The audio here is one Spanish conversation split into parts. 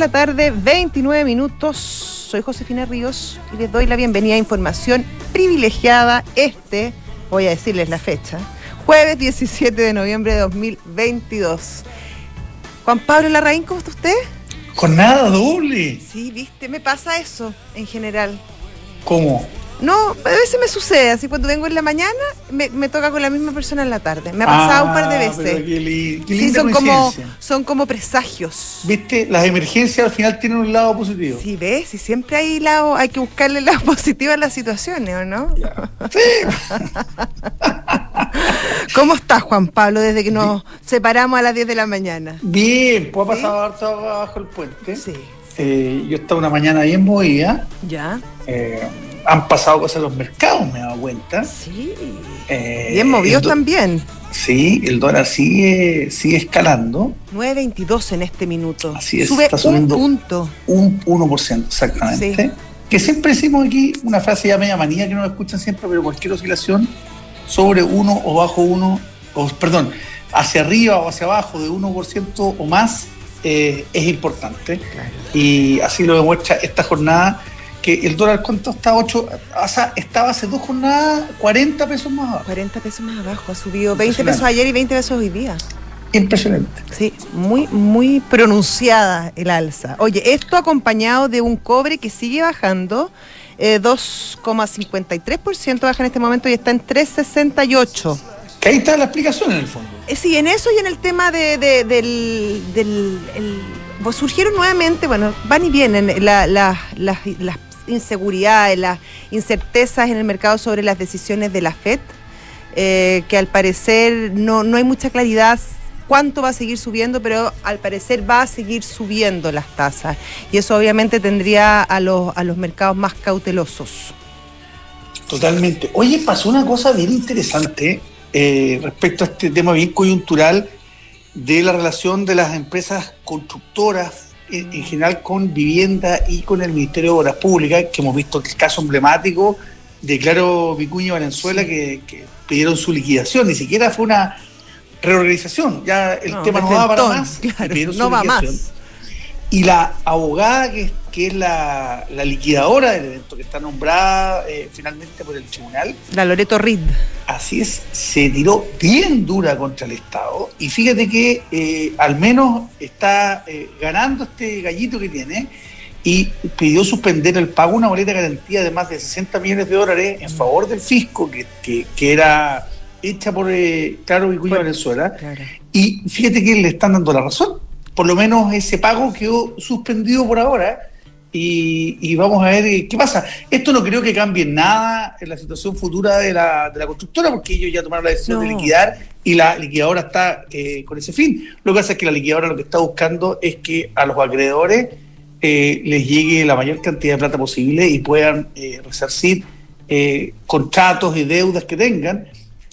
la tarde, 29 minutos. Soy Josefina Ríos y les doy la bienvenida a información privilegiada este, voy a decirles la fecha, jueves 17 de noviembre de 2022. Juan Pablo Larraín, ¿cómo está usted? Con nada doble. Sí, viste, me pasa eso en general. ¿Cómo? No, a veces me sucede, así cuando vengo en la mañana, me, me toca con la misma persona en la tarde. Me ha pasado un par de Ah, veces. qué li- qué Sí, son como, son como presagios. ¿Viste? Las emergencias al final tienen un lado positivo. Sí, ves, y siempre hay lado, hay que buscarle el lado positivo a las situaciones, ¿o no? Sí. ¿Cómo estás, Juan Pablo, desde que nos separamos a las 10 de la mañana? Bien, pues ha pasado harto abajo el puente. Sí. Eh, yo estaba una mañana bien movida. ¿Ya? Eh, han pasado cosas en los mercados, me he dado cuenta. Sí. Eh, Bien movidos el do- también. Sí, el dólar sigue, sigue escalando. 9.22 en este minuto. Así es, Sube está un subiendo. punto. Un 1% exactamente. Sí. Que siempre decimos aquí una frase ya media manía que nos escuchan siempre, pero cualquier oscilación sobre 1 o bajo 1, o perdón, hacia arriba o hacia abajo de 1% o más eh, es importante. Y así lo demuestra esta jornada, que el dólar cuánto está 8, o sea, estaba hace dos jornadas 40 pesos más abajo. 40 pesos más abajo. Ha subido 20 Impresionante. pesos ayer y 20 pesos hoy día. Impresionante. Sí, muy, muy pronunciada el alza. Oye, esto acompañado de un cobre que sigue bajando, eh, 2,53% baja en este momento y está en 3,68. Que ahí está la explicación en el fondo. Eh, sí, en eso y en el tema de, de- del... del- el- surgieron nuevamente, bueno, van y vienen la- la- las, las inseguridades, las incertezas en el mercado sobre las decisiones de la FED, eh, que al parecer no, no hay mucha claridad cuánto va a seguir subiendo, pero al parecer va a seguir subiendo las tasas. Y eso obviamente tendría a los, a los mercados más cautelosos. Totalmente. Oye, pasó una cosa bien interesante eh, respecto a este tema bien coyuntural de la relación de las empresas constructoras en, en general con vivienda y con el Ministerio de Obras Públicas, que hemos visto el caso emblemático de Claro Vicuña Valenzuela que, que pidieron su liquidación, ni siquiera fue una reorganización, ya el No, tema no de va para más, y claro, pidieron su no va más. Y la abogada, que, que es la, la liquidadora del evento, que está nombrada eh, finalmente por el tribunal, La Loreto Reed. así es, se tiró bien dura contra el Estado. Y fíjate que eh, al menos está eh, ganando este gallito que tiene y pidió suspender el pago una boleta de garantía de más de 60 millones de dólares en favor del fisco, que, que- que era hecha por Claro Vicuña Venezuela. Claro. Y fíjate que le están dando la razón. Por lo menos ese pago quedó suspendido por ahora. Y, y vamos a ver eh, qué pasa. Esto no creo que cambie nada en la situación futura de la, de la constructora, porque ellos ya tomaron la decisión de liquidar y la liquidadora está eh, con ese fin. Lo que pasa es que la liquidadora lo que está buscando es que a los acreedores eh, les llegue la mayor cantidad de plata posible y puedan eh, resarcir eh, contratos y deudas que tengan.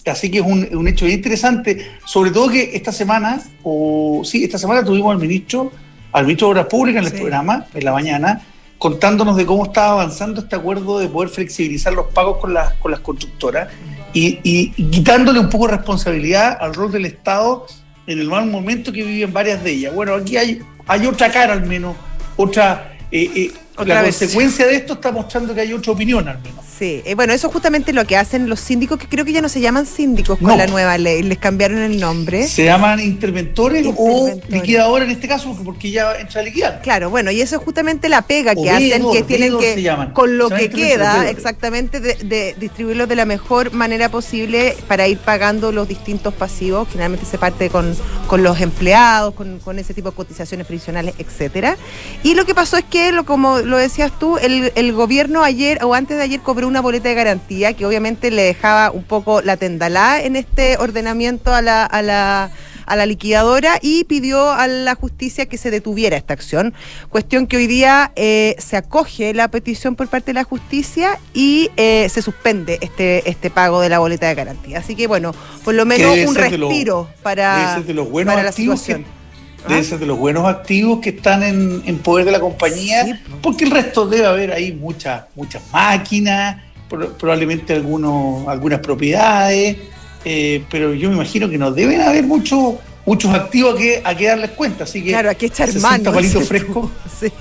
Así que es un, un hecho bien interesante, sobre todo que esta semana, o sí, esta semana tuvimos al ministro, al ministro de Obras Públicas en el Sí. programa, en la mañana, contándonos de cómo estaba avanzando este acuerdo de poder flexibilizar los pagos con las, con las constructoras y, y- y quitándole un poco de responsabilidad al rol del Estado en el mal momento que viven varias de ellas. Bueno, aquí hay, hay otra cara al menos, otra... eh, eh, Otra la versión. consecuencia de esto está mostrando que hay otra opinión al menos. Sí, eh, bueno, eso es justamente lo que hacen los síndicos, que creo que ya no se llaman síndicos con No. la nueva ley, les cambiaron el nombre. Se llaman interventores, o Interventores. liquidadores en este caso, porque- ya entra a liquidar. Claro, bueno, y eso es justamente la pega O que hacen, veedor, que tienen que, con lo que queda, exactamente, de, de distribuirlo de la mejor manera posible para ir pagando los distintos pasivos. Generalmente se parte con, con los empleados, con, con ese tipo de cotizaciones previsionales, etcétera. Y lo que pasó es que, lo, como lo decías tú, el, el gobierno ayer o antes de ayer cobró una boleta de garantía que obviamente le dejaba un poco la tendalá en este ordenamiento a la, a la a la liquidadora y pidió a la justicia que se detuviera esta acción. Cuestión que hoy día eh, se acoge la petición por parte de la justicia y eh, se suspende este, este pago de la boleta de garantía. Así que bueno, por lo menos un lo- respiro para, para la situación. ¿Ah? ser de los buenos activos que están en, en poder de la compañía, Sí, porque el resto debe haber ahí muchas muchas máquinas, pro- probablemente algunos, algunas propiedades, eh, pero yo me imagino que no deben haber muchos muchos activos a que, a que darles cuenta. Así que claro, hay que echar mano. palitos frescos. sí.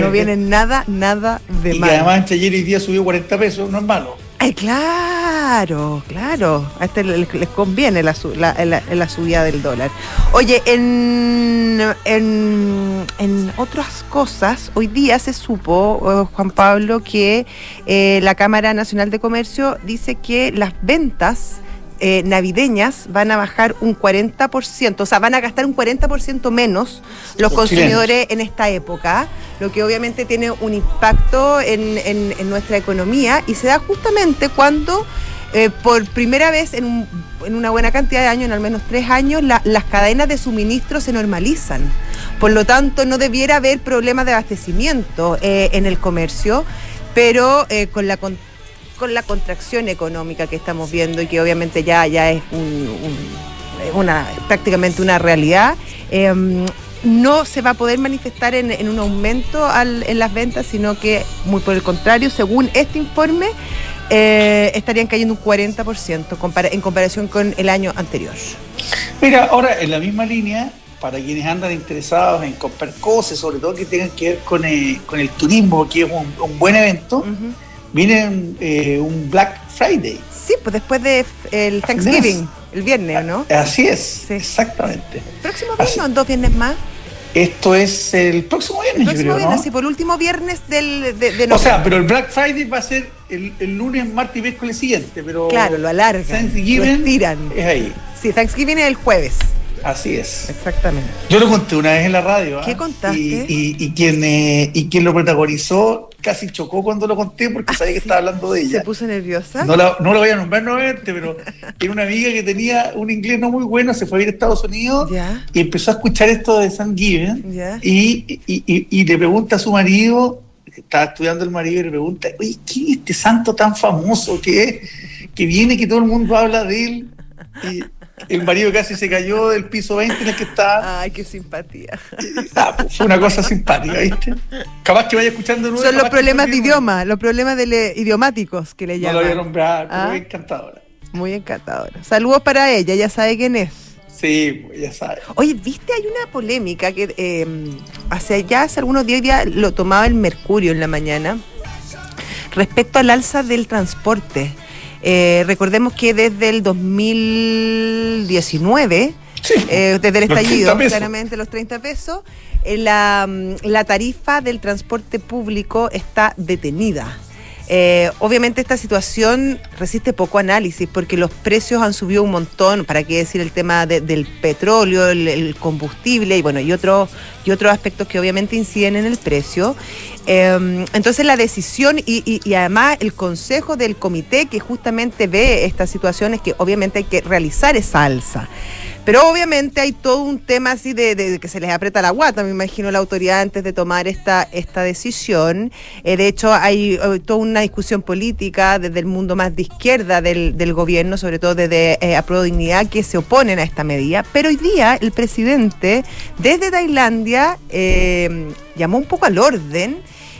No viene nada, nada de y mal. Y además ayer y día subió 40 pesos, no es malo. Ay, claro, claro. A este les, conviene la, la, la, la, subida del dólar. Oye, en, en, en, otras cosas, hoy día se supo, Juan Pablo, que eh, la Cámara Nacional de Comercio dice que las ventas eh, navideñas van a bajar un 40%, o sea, van a gastar un 40% menos los, los consumidores chilenos. en esta época, lo que obviamente tiene un impacto en, en, en nuestra economía y se da justamente cuando eh, por primera vez en, un, en, una buena cantidad de años, en al menos tres años, la, las cadenas de suministro se normalizan. Por lo tanto, no debiera haber problemas de abastecimiento eh, en el comercio, pero con la con la contracción económica que estamos viendo y que obviamente ya, ya es un, un, una, prácticamente una realidad, eh, no se va a poder manifestar en, en un aumento al, en las ventas, sino que muy por el contrario, según este informe, eh, estarían cayendo un 40% compara en comparación con el año anterior. Mira, ahora en la misma línea, para quienes andan interesados en comprar cosas, sobre todo que tengan que ver con el, con el turismo, que es un, un buen evento, uh -huh. Viene eh, un Black Friday. Sí, pues después del de Thanksgiving, el viernes, ¿no? Así es, sí. exactamente. ¿Próximo viernes o dos viernes más? Esto es el próximo viernes, el próximo yo creo, viernes, ¿no? sí, por el último viernes del, de, de O sea, pero el Black Friday va a ser el, el lunes, martes y miércoles siguiente, pero... Claro, lo alargan, Thanksgiving lo estiran. es ahí. Sí, Thanksgiving es el jueves. Así es. Exactamente. Yo lo conté una vez en la radio. ¿Qué ¿eh? contaste? Y, y, y, quien, eh, y quien lo protagonizó casi chocó cuando lo conté porque Ah, sabía que estaba hablando de ella. ¿Se puso nerviosa? No la, no la voy a nombrar nuevamente, pero era una amiga que tenía un inglés no muy bueno, se fue a ir a Estados Unidos y empezó a escuchar esto de San Given y, y, y, le pregunta a su marido, que estaba estudiando el marido, y le pregunta, oye, ¿quién es este santo tan famoso que, que viene, que todo el mundo habla de él? El marido casi se cayó del piso 20 en el que estaba. Ay, qué simpatía. Ah, pues fue una cosa simpática, ¿viste? Capaz que vaya escuchando nuevo. Son los problemas de idioma, los problemas de le, idiomáticos que le llaman. No lo voy a nombrar, ¿Ah? muy encantadora. Muy encantadora. Saludos para ella, ya sabe quién es. Sí, pues ya sabe. Oye, ¿viste? Hay una polémica que eh, hace ya hace algunos días ya lo tomaba el Mercurio en la mañana respecto al alza del transporte. Eh, recordemos que desde el 2019, sí, eh, desde el estallido, claramente los 30 pesos, eh, la, la, tarifa del transporte público está detenida. Eh, obviamente esta situación resiste poco análisis porque los precios han subido un montón, para qué decir el tema de, del petróleo, el, combustible y bueno, y otros y otros aspectos que obviamente inciden en el precio. Eh, entonces la decisión y, y, y, además el consejo del comité que justamente ve estas situaciones que obviamente hay que realizar esa alza. Pero obviamente hay todo un tema así de, que se les aprieta la guata, me imagino, la autoridad antes de tomar esta, esta decisión. Eh, de hecho, hay, hay, toda una discusión política desde el mundo más de izquierda del, gobierno, sobre todo desde eh, Dignidad, que se oponen a esta medida. Pero hoy día el presidente desde Tailandia eh, llamó un poco al orden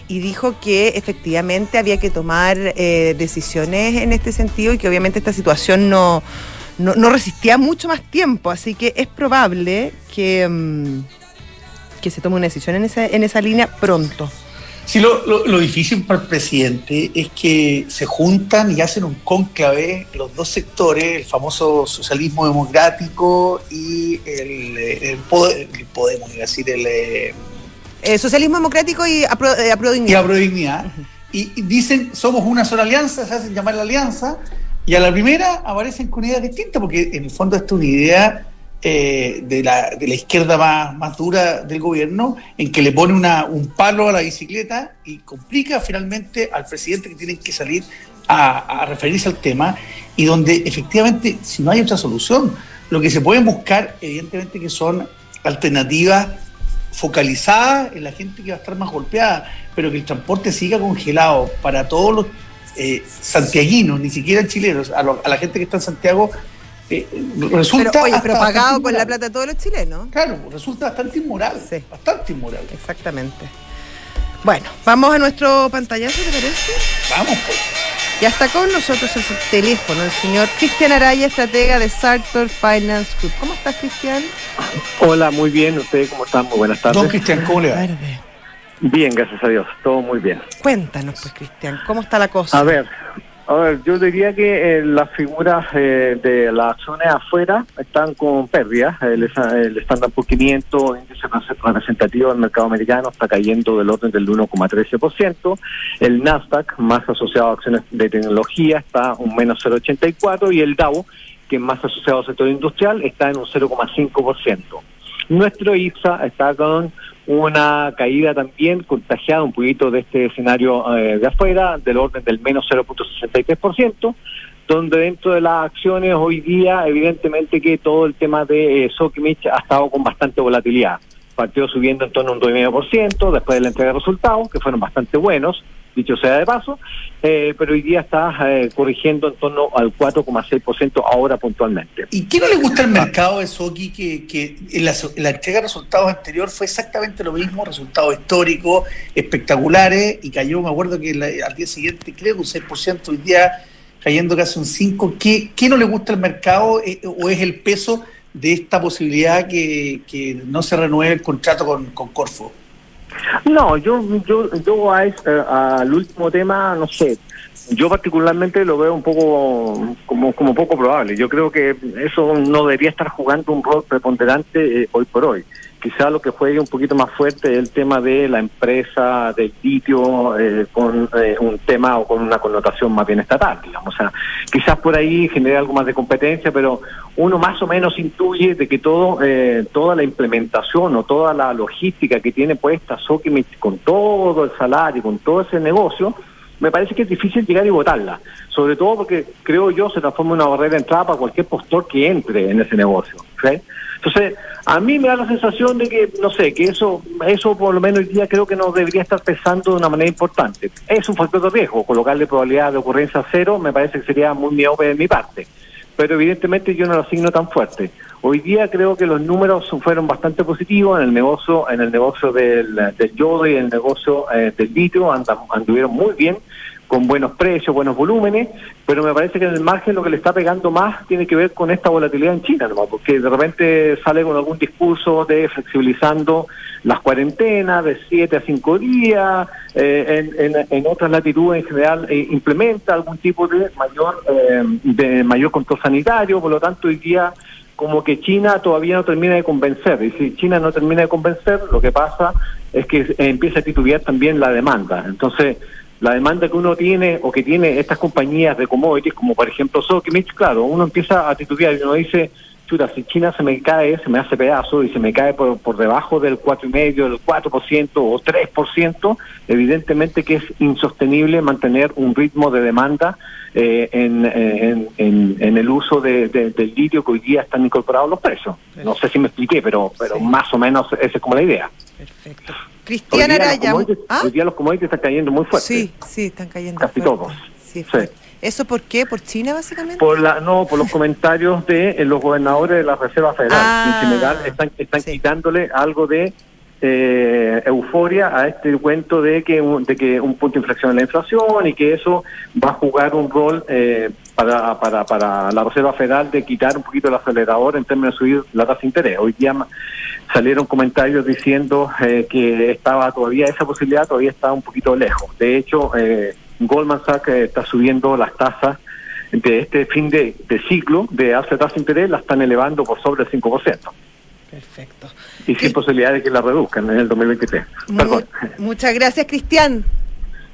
y dijo que efectivamente había que tomar eh, decisiones en este sentido y que obviamente esta situación no no, no, resistía mucho más tiempo, así que es probable que, um, que se tome una decisión en esa, en esa línea pronto. Sí, lo, lo, lo, difícil para el presidente es que se juntan y hacen un cónclave los dos sectores, el famoso socialismo democrático y el, el, poder, el Podemos, decir, el... Eh, socialismo democrático y apro, eh, Dignidad. Y Apro-Dignidad. Uh -huh. y, y dicen, somos una sola alianza, se hacen llamar la alianza, y a la primera aparecen con ideas distintas, porque en el fondo esta es una idea eh, de, la, de, la, izquierda más, más, dura del gobierno, en que le pone un palo a la bicicleta y complica finalmente al presidente que tiene que salir a, a, referirse al tema, y donde efectivamente, si no hay otra solución, lo que se pueden buscar, evidentemente, que son alternativas focalizadas en la gente que va a estar más golpeada, pero que el transporte siga congelado para todos los eh, santiaguinos, ni siquiera chilenos, a, lo, a, la gente que está en Santiago, eh, resulta. Pero, oye, pero pagado con la plata de todos los chilenos. Claro, resulta bastante inmoral. Sí. Bastante inmoral. Exactamente. Bueno, vamos a nuestro pantallazo, ¿te parece? Vamos, pues. Ya está con nosotros el teléfono el señor Cristian Araya, estratega de Sartor Finance Group. ¿Cómo estás, Cristian? Hola, muy bien. ¿Ustedes cómo están? Muy buenas tardes. Don Cristian, ¿cómo le va? Bien, gracias a Dios. Todo muy bien. Cuéntanos, pues, Cristian, ¿cómo está la cosa? A ver, a ver, yo diría que eh, las figuras eh, de las acciones afuera están con pérdidas. El, el Standard Poor's 500, índice representativo del mercado americano, está cayendo del orden del 1,13%. El Nasdaq, más asociado a acciones de tecnología, está un menos 0,84%. Y el Dow, que es más asociado al sector industrial, está en un 0,5%. Nuestro IPSA está con una caída también contagiada un poquito de este escenario eh, de afuera, del orden del menos 0.63%, donde dentro de las acciones hoy día, evidentemente que todo el tema de eh, Sokimich ha estado con bastante volatilidad. Partió subiendo en torno a un 2,5% después de la entrega de resultados, que fueron bastante buenos, dicho sea de paso, eh, pero hoy día está eh, corrigiendo en torno al 4,6% ahora puntualmente. ¿Y qué no le gusta al mercado de Soki que, que en, la, entrega de resultados anterior fue exactamente lo mismo, resultados históricos, espectaculares, y cayó, me acuerdo que al día siguiente creo que un 6%, hoy día cayendo casi un 5%. ¿Qué, no le gusta al mercado eh, o es el peso de esta posibilidad que, no se renueve el contrato con, con Corfo? No, yo, yo, yo a, al último tema, no sé, yo particularmente lo veo un poco como, como poco probable. Yo creo que eso no debería estar jugando un rol preponderante eh, hoy por hoy quizá lo que juegue un poquito más fuerte es el tema de la empresa del litio eh, con eh, un tema o con una connotación más bien estatal, digamos. O sea, quizás por ahí genere algo más de competencia, pero uno más o menos intuye de que todo eh, toda la implementación o toda la logística que tiene puesta Sokimich con todo el salario, con todo ese negocio, me parece que es difícil llegar y votarla, sobre todo porque creo yo se transforma en una barrera de entrada para cualquier postor que entre en ese negocio. Entonces, a mí me da la sensación de que, no sé, que eso, eso por lo menos hoy día creo que no debería estar pesando de una manera importante. Es un factor de riesgo, colocarle probabilidad de ocurrencia cero me parece que sería muy miope de mi parte, pero evidentemente yo no lo asigno tan fuerte. Hoy día creo que los números fueron bastante positivos en el negocio, en el negocio del, del yodo y el negocio eh, del litio, anduvieron muy bien con buenos precios, buenos volúmenes, pero me parece que en el margen lo que le está pegando más tiene que ver con esta volatilidad en China, ¿no? porque de repente sale con algún discurso de flexibilizando las cuarentenas de 7 a 5 días, eh, en, en, otras latitudes en general eh, implementa algún tipo de mayor, eh, de mayor control sanitario, por lo tanto hoy día como que China todavía no termina de convencer, y si China no termina de convencer, lo que pasa es que empieza a titubear también la demanda. Entonces, la demanda que uno tiene o que tiene estas compañías de commodities, como por ejemplo Sokimich, claro, uno empieza a titubear y uno dice, chuta, si China se me cae, se me hace pedazo y se me cae por, por debajo del 4,5, del 4% o 3%, evidentemente que es insostenible mantener un ritmo de demanda eh, en, en, en, el uso de, del litio que hoy día están incorporados los precios. No sé si me expliqué, pero, pero más o menos esa es como la idea. Perfecto. Cristian Araya. ¿Ah? Hoy día los commodities están cayendo muy fuerte. Sí, sí, están cayendo Casi todos. Sí, ¿Eso por qué? ¿Por China, básicamente? Por la, no, por los comentarios de eh, los gobernadores de la Reserva Federal. Ah, en general están, están quitándole algo de eh, euforia a este cuento de que, de que un punto de inflexión en la inflación y que eso va a jugar un rol eh, para, para, para la Reserva Federal de quitar un poquito el acelerador en términos de subir la tasa de interés. Hoy día salieron comentarios diciendo eh, que estaba todavía esa posibilidad, todavía está un poquito lejos. De hecho, eh, Goldman Sachs eh, está subiendo las tasas de este fin de, ciclo de alza de tasa de interés, la están elevando por sobre el 5%. Perfecto. Y sin posibilidad de que la reduzcan en el 2023. Muchas gracias, Cristian.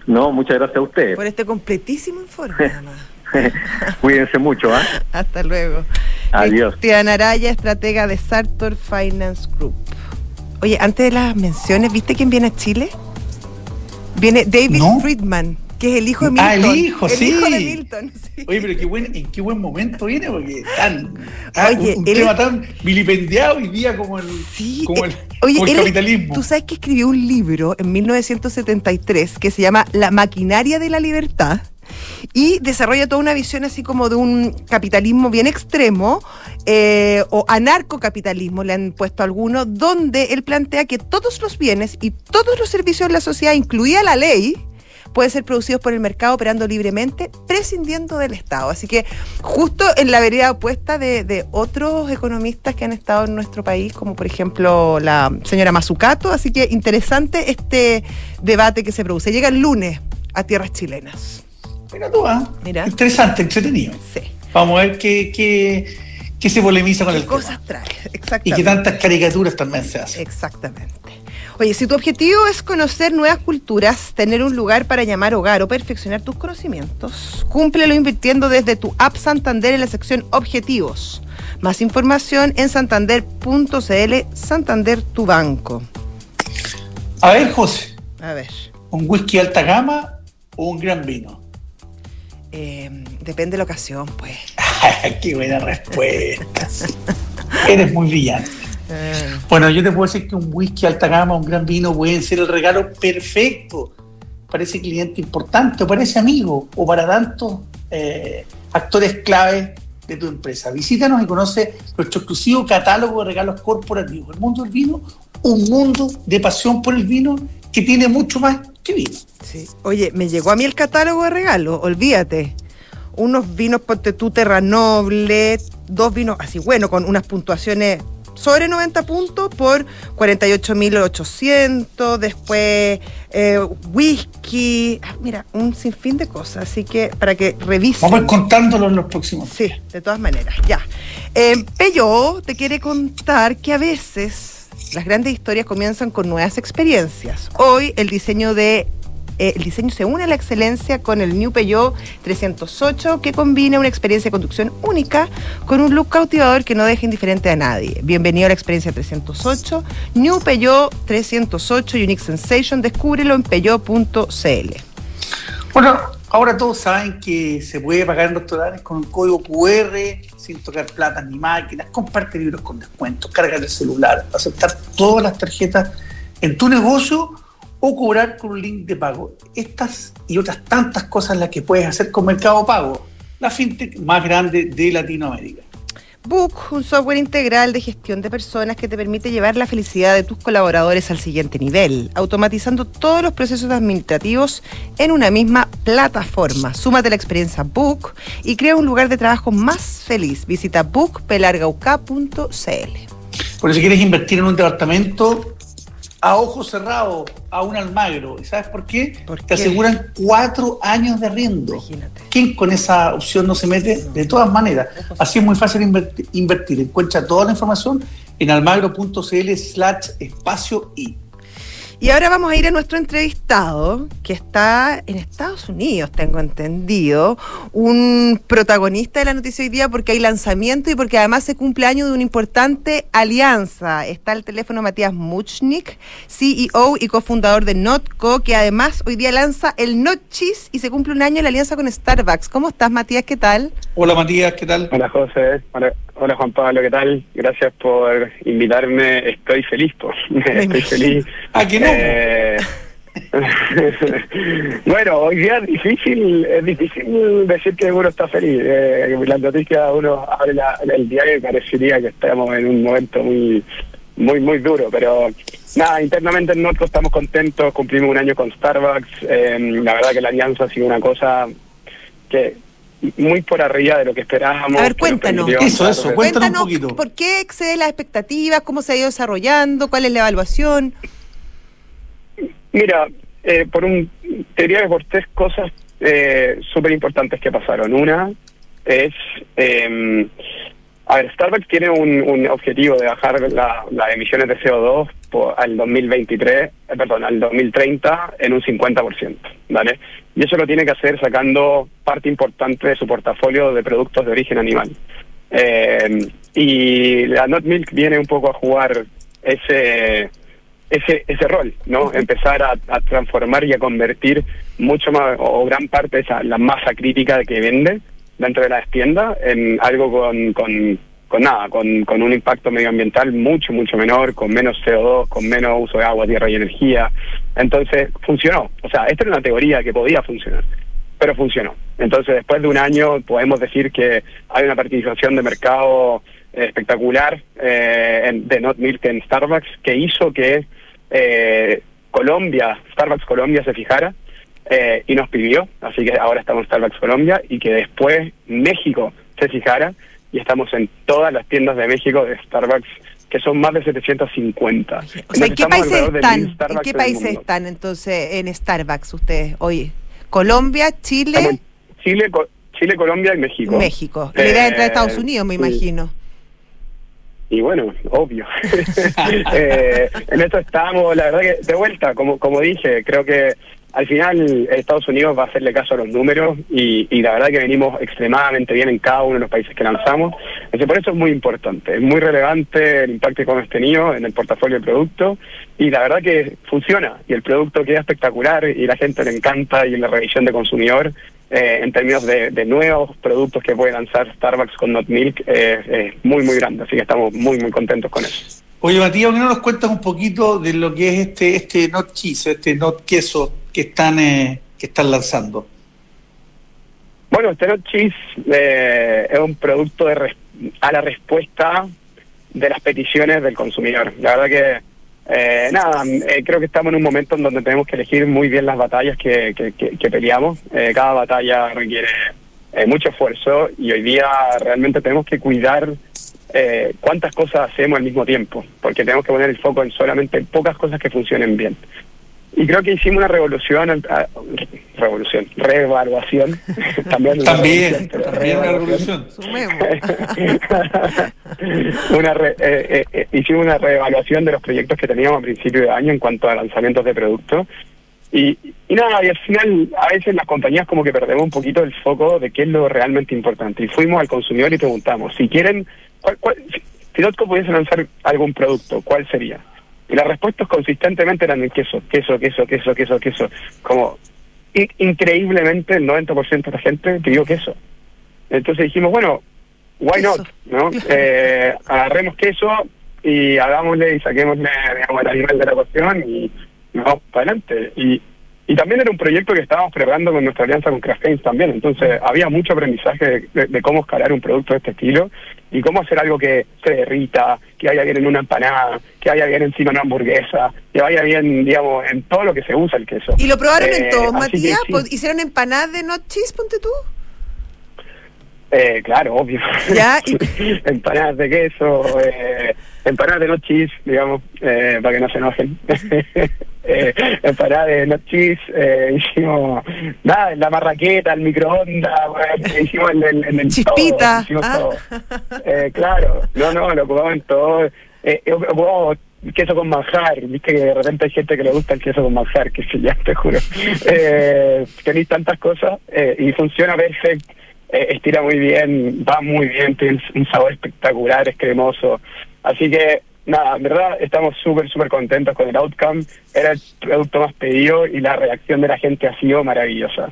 No, muchas gracias a usted. Por este completísimo informe, Cuídense mucho, ¿ah? Hasta luego. Adiós. Cristian Araya, estratega de Sartor Finance Group. Oye, antes de las menciones, ¿viste quién viene a Chile? Viene David Friedman, que es el hijo de Milton. Ah, el hijo, el sí. hijo de Milton, Oye, pero qué buen, en qué buen momento viene, porque tan, ah, un, tema tan vilipendiado hoy día como el, como el, oye, capitalismo. Tú sabes que escribió un libro en 1973 que se llama La maquinaria de la libertad y desarrolla toda una visión así como de un capitalismo bien extremo eh, o anarcocapitalismo, le han puesto algunos, donde él plantea que todos los bienes y todos los servicios de la sociedad, incluida la ley, pueden ser producidos por el mercado operando libremente, prescindiendo del Estado. Así que justo en la vereda opuesta de, de otros economistas que han estado en nuestro país, como por ejemplo la señora Mazucato. Así que interesante este debate que se produce. Llega el lunes a tierras chilenas. Mira tú, ¿ah? Mira. Interesante, entretenido. Sí. Vamos a ver qué, qué, qué se polemiza con ¿Qué el cosas tema. trae? Y Exactamente. que tantas caricaturas también se hacen. Exactamente. Oye, si tu objetivo es conocer nuevas culturas, tener un lugar para llamar hogar o perfeccionar tus conocimientos, cúmplelo invirtiendo desde tu app Santander en la sección Objetivos. Más información en santander.cl, Santander tu banco. A ver, José, A ver, ¿un whisky alta gama o un gran vino? eh, depende de la ocasión, pues. ¡Qué buena respuesta! Eres muy brillante. Bueno, yo te puedo decir que un whisky alta gama, un gran vino pueden ser el regalo perfecto para ese cliente importante o para ese amigo o para tantos eh, actores clave de tu empresa. Visítanos y conoce nuestro exclusivo catálogo de regalos corporativos. El mundo del vino, un mundo de pasión por el vino que tiene mucho más que vino. Sí. Oye, me llegó a mí el catálogo de regalos, olvídate. Unos vinos, ponte tú, Terra Noble, dos vinos así, bueno, con unas puntuaciones sobre 90 puntos por 48.800, después eh, whisky, ah, mira, un sinfín de cosas, así que para que revisen. Vamos a ir contándolo en los próximos. Sí, de todas maneras, ya. Eh, Peyo te quiere contar que a veces las grandes historias comienzan con nuevas experiencias. Hoy el diseño de eh, el diseño se une a la excelencia con el New Peugeot 308 que combina una experiencia de conducción única con un look cautivador que no deja indiferente a nadie. Bienvenido a la experiencia 308, New Peugeot 308 Unique Sensation, descúbrelo en peugeot.cl. Bueno, ahora todos saben que se puede pagar en restaurantes con un código QR, sin tocar plata ni máquinas, comparte libros con descuentos, cargar el celular, aceptar todas las tarjetas en tu negocio o cobrar con un link de pago. Estas y otras tantas cosas las que puedes hacer con Mercado Pago, la fintech más grande de Latinoamérica. Book, un software integral de gestión de personas que te permite llevar la felicidad de tus colaboradores al siguiente nivel, automatizando todos los procesos administrativos en una misma plataforma. Súmate a la experiencia Book y crea un lugar de trabajo más feliz. Visita bookpelargauca.cl. Por si quieres invertir en un departamento a ojo cerrado, a un Almagro. ¿Y sabes por qué? ¿Por Te aseguran cuatro años de arriendo. Imagínate. ¿Quién con esa opción no se mete? De todas maneras. Así es muy fácil inverti- invertir. Encuentra toda la información en almagro.cl slash espacio y. Y ahora vamos a ir a nuestro entrevistado, que está en Estados Unidos, tengo entendido, un protagonista de la noticia hoy día porque hay lanzamiento y porque además se cumple año de una importante alianza. Está el teléfono Matías Muchnik, CEO y cofundador de Notco, que además hoy día lanza el Not y se cumple un año la alianza con Starbucks. ¿Cómo estás, Matías? ¿Qué tal? Hola Matías, ¿qué tal? Hola José, hola, hola, Juan Pablo, ¿qué tal? Gracias por invitarme, estoy feliz, po. estoy imagino. feliz. Ah, que no. Eh, bueno, hoy día es difícil, es difícil decir que uno está feliz. Eh, las noticias, uno abre la- el diario y parecería que estamos en un momento muy muy muy duro, pero nada, internamente en Notco estamos contentos, cumplimos un año con Starbucks, eh, la verdad que la alianza ha sido una cosa que muy por arriba de lo que esperábamos. A ver, cuéntanos. Eso, eso, Cuéntanos un poquito. ¿por qué excede las expectativas? ¿Cómo se ha ido desarrollando? ¿Cuál es la evaluación? Mira, eh, por un, te diría que por tres cosas eh, súper importantes que pasaron. Una es, eh, a ver, Starbucks tiene un, un objetivo de bajar la- las emisiones de CO2 por- al 2023, eh, perdón, al 2030 en un 50%, ¿vale? Y eso lo tiene que hacer sacando parte importante de su portafolio de productos de origen animal. Eh, y la Not Milk viene un poco a jugar ese ese ese rol, ¿no? Empezar a, a transformar y a convertir mucho más o gran parte de esa la masa crítica que vende dentro de las tiendas en algo con, con, con nada, con, con un impacto medioambiental mucho, mucho menor, con menos CO2, con menos uso de agua, tierra y energía. Entonces, funcionó. O sea, esta era una teoría que podía funcionar, pero funcionó. Entonces, después de un año, podemos decir que hay una participación de mercado eh, espectacular eh, en- de Not Milk en Starbucks que hizo que eh, Colombia, Starbucks Colombia se fijara eh, y nos pidió, así que ahora estamos Starbucks Colombia y que después México se fijara y estamos en todas las tiendas de México de Starbucks que son más de 750. O sea, ¿en qué países están? ¿En qué países están entonces en Starbucks ustedes? Oye, Colombia, Chile. Chile, Chile, Colombia y México. México. La idea de entrar a Estados eh, Unidos, me imagino. Y bueno, obvio. Eh, en esto estamos, la verdad que de vuelta, como, como dije, creo que al final Estados Unidos va a hacerle caso a los números y, la verdad que venimos extremadamente bien en cada uno de los países que lanzamos. Entonces, por eso es muy importante, es muy relevante el impacto que hemos tenido en el portafolio de producto y la verdad que funciona y el producto queda espectacular y la gente le encanta y la revisión de consumidor eh, en términos de, nuevos productos que puede lanzar Starbucks con Not Milk es muy muy grande, así que estamos muy muy contentos con eso. Oye, Matías, ¿por qué no nos cuentas un poquito de lo que es este este Not Cheese, este Not Queso que están eh, que están lanzando? Bueno, este Not Cheese eh, es un producto de a la respuesta de las peticiones del consumidor. La verdad que eh, nada, creo que estamos en un momento en donde tenemos que elegir muy bien las batallas que, que, peleamos. cada batalla requiere mucho esfuerzo y hoy día realmente tenemos que cuidar eh, cuántas cosas hacemos al mismo tiempo, porque tenemos que poner el foco en solamente pocas cosas que funcionen bien. Y creo que hicimos una revolución, ah, revolución, reevaluación. también también, una revolución. una eh, eh, hicimos una reevaluación de los proyectos que teníamos a principio de año en cuanto a lanzamientos de productos. Y, y nada, y al final a veces las compañías como que perdemos un poquito el foco de qué es lo realmente importante. Y fuimos al consumidor y preguntamos, si quieren ¿Cuál, cuál, si Notco pudiese lanzar algún producto, ¿cuál sería? Y las respuestas consistentemente eran el queso, queso, queso, queso, queso, queso. Como increíblemente el 90% de la gente pidió queso. Entonces dijimos, bueno, why not? ¿no? Eh, agarremos queso y hagámosle y saquémosle digamos, el animal de la cuestión y vamos para adelante. Y, y también era un proyecto que estábamos preparando con nuestra alianza con Kraft también. Entonces había mucho aprendizaje de, cómo escalar un producto de este estilo y cómo hacer algo que se derrita, que vaya bien en una empanada, que vaya bien encima de una hamburguesa, que vaya bien, digamos, en todo lo que se usa el queso. ¿Y lo probaron en eh, todo, Matías? ¿Hicieron empanadas de no cheese, ponte tú? Eh, claro, obvio. ¿Ya? empanadas de queso, eh, empanadas de no cheese, digamos, eh, para que no se enojen. eh, empanadas de no cheese, eh, hicimos nada, la marraqueta, el microondas, hicimos el el Chispita. Todo, ah. eh, claro, no, no, lo ocupamos en todo. Eh, eh queso con manjar, viste que de repente hay gente que le gusta el queso con manjar, que se ya te juro. Eh, tenéis tantas cosas eh, y funciona perfecto, eh, estira muy bien, va muy bien, tiene un sabor espectacular, es cremoso. Así que nada, en verdad estamos súper, súper contentos con el outcome. Era el producto más pedido y la reacción de la gente ha sido maravillosa.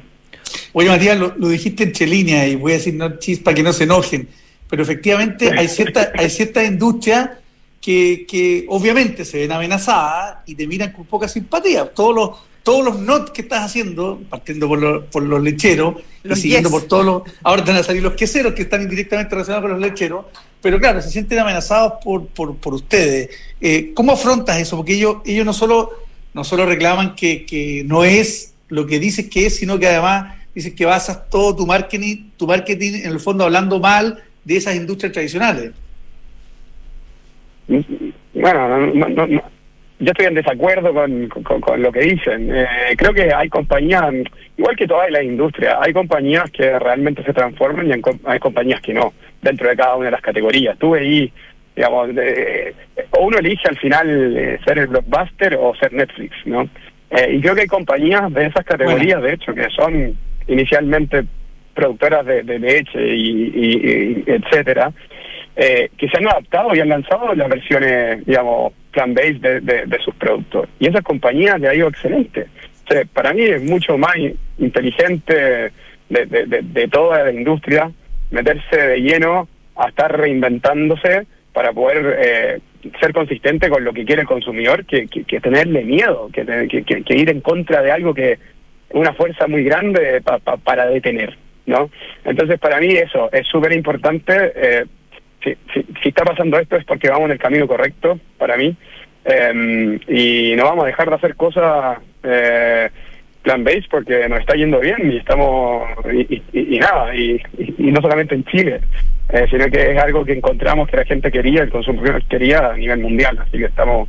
Oye, Matías, lo, dijiste entre líneas y voy a decir no chispa que no se enojen, pero efectivamente hay cierta, hay cierta industria que, que obviamente se ven amenazadas y te miran con poca simpatía. Todos los, todos los not que estás haciendo, partiendo por, los, por los lecheros y siguiendo por todos los. Ahora te van a salir los queseros que están indirectamente relacionados con los lecheros, pero claro, se sienten amenazados por, por, por ustedes. Eh, ¿Cómo afrontas eso? Porque ellos, ellos no solo, no solo reclaman que, que no es lo que dices que es, sino que además dices que basas todo tu marketing, tu marketing en el fondo hablando mal de esas industrias tradicionales. Bueno, no, no, no, yo estoy en desacuerdo con, con, lo que dicen. Eh, creo que hay compañías, igual que toda la industria, hay compañías que realmente se transforman y hay compañías que no, dentro de cada una de las categorías. Tú ahí, digamos, o uno elige al final eh, ser el blockbuster o ser Netflix, ¿no? Eh, y creo que hay compañías de esas categorías, de hecho, que son inicialmente productoras de, leche y, etcétera, que se han adaptado y han lanzado las versiones, digamos, plan base de, de, sus productos. Y esas compañías le ha ido excelente. para mí es mucho más inteligente de, de, toda la industria meterse de lleno a estar reinventándose para poder eh, ser consistente con lo que quiere el consumidor que, que, tenerle miedo, que, que, ir en contra de algo que una fuerza muy grande para detener. ¿no? Entonces, para mí eso es súper importante. Eh, si, si, está pasando esto es porque vamos en el camino correcto para mí. Em, y no vamos a dejar de hacer cosas eh, plan-based porque nos está yendo bien y estamos, y, y, nada, y, no solamente en Chile, eh, sino que es algo que encontramos que la gente quería, el consumidor quería a nivel mundial, así que estamos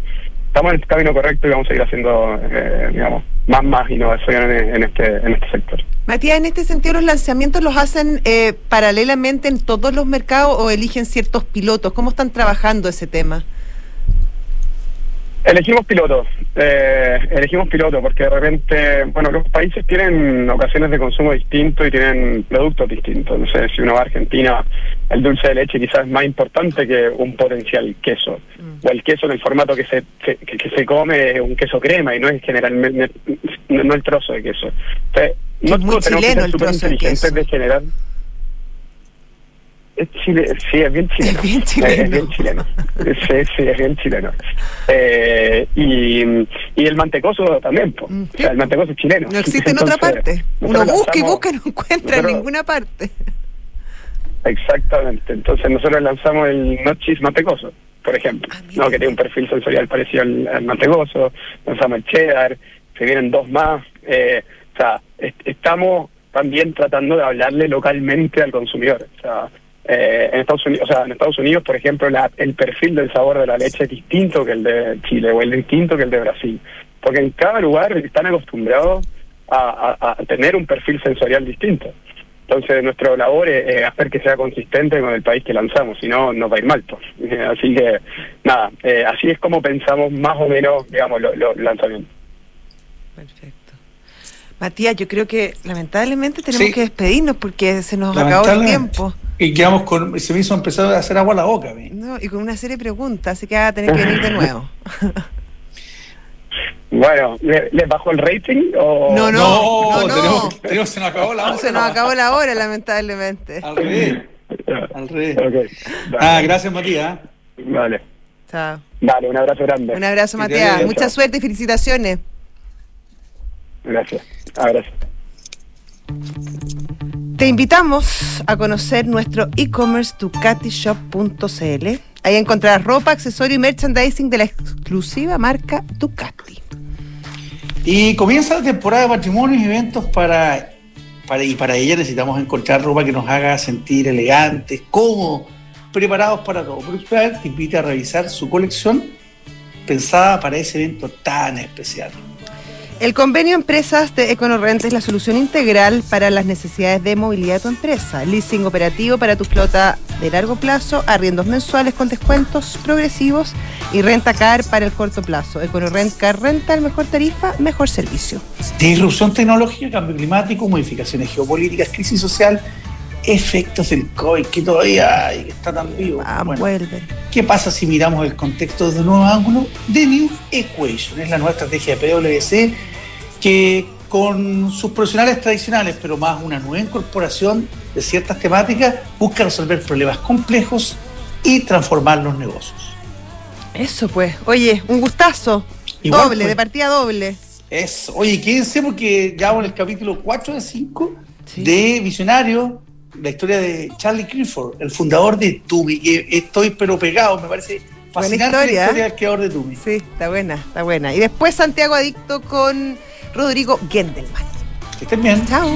estamos en el camino correcto y vamos a seguir haciendo, eh, digamos, más más innovación en, este en este sector. Matías, en este sentido, ¿los lanzamientos los hacen eh, paralelamente en todos los mercados o eligen ciertos pilotos? ¿Cómo están trabajando ese tema? Elegimos pilotos, eh, elegimos pilotos porque de repente, bueno, los países tienen ocasiones de consumo distintos y tienen productos distintos. No sé, si uno va a Argentina, el dulce de leche quizás es más importante que un potencial queso. Mm. O el queso en el formato que se, que, se come es un queso crema y no es generalmente, no, el trozo de queso. Entonces, no tenemos que ser súper inteligentes de generar es Chile, sí, es bien chileno. Es bien chileno. Es bien chileno. Sí, sí, es bien chileno. Eh, y, y el mantecoso también, mm, o sea, el mantecoso es chileno. No existe en otra parte. Uno busca y busca y no encuentra en ninguna parte. Exactamente. Entonces nosotros lanzamos el Nochis Mantecoso, por ejemplo, ah, ¿no? que tiene un perfil sensorial parecido al, al mantecoso. Lanzamos el cheddar, se vienen dos más. Eh, o sea, estamos también tratando de hablarle localmente al consumidor. O sea, eh, en Estados Unidos, o sea, en Estados Unidos, por ejemplo, el perfil del sabor de la leche es distinto que el de Chile o el distinto que el de Brasil, porque en cada lugar están acostumbrados a, tener un perfil sensorial distinto. Entonces, nuestra labor es, hacer que sea consistente con el país que lanzamos, si no, nos va a ir mal. Pues. Así que, nada, eh, así es como pensamos más o menos, digamos, los lo lanzamientos. Perfecto. Matías, yo creo que lamentablemente tenemos que despedirnos porque se nos acabó el tiempo. Y quedamos con. Se me hizo empezar a hacer agua a la boca. No, y con una serie de preguntas, así que va a tener que venir de nuevo. Bueno, ¿les bajó el rating? O... No, no, no, Tenemos, se nos acabó la hora. se nos acabó la hora, lamentablemente. Al revés. Al revés. Ah, gracias, Matías. Vale. Chao. Vale, un abrazo grande. Un abrazo, Matías. Mucha suerte y felicitaciones. Gracias. Abrazo. Te invitamos a conocer nuestro e-commerce ducatishop.cl. Ahí encontrarás ropa, accesorio y merchandising de la exclusiva marca Ducati. Y comienza la temporada de patrimonios y eventos para, para, y para ella necesitamos encontrar ropa que nos haga sentir elegantes, cómodos, preparados para todo. Por te invita a revisar su colección pensada para ese evento tan especial. El convenio Empresas de EconoRent es la solución integral para las necesidades de movilidad de tu empresa. Leasing operativo para tu flota de largo plazo, arriendos mensuales con descuentos progresivos y renta car para el corto plazo. EconoRent Car Renta, mejor tarifa, mejor servicio. Disrupción tecnológica, cambio climático, modificaciones geopolíticas, crisis social, efectos del COVID que todavía está tan vivo. Ah, vuelve. ¿Qué pasa si miramos el contexto desde un nuevo ángulo? The New Equation es la nueva estrategia de PwC que con sus profesionales tradicionales, pero más una nueva incorporación de ciertas temáticas, busca resolver problemas complejos y transformar los negocios. Eso pues, oye, un gustazo. doble, pues. de partida doble. Eso, oye, quédense porque ya en el capítulo 4 de 5 de Visionario, la historia de Charlie Clifford, el fundador de Tumi, que estoy pero pegado, me parece fascinante la historia del creador de Tumi. Sí, está buena, está buena. Y después Santiago Adicto con Rodrigo Gendelman. Que estén bien. Chao.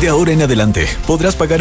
De ahora en adelante podrás pagar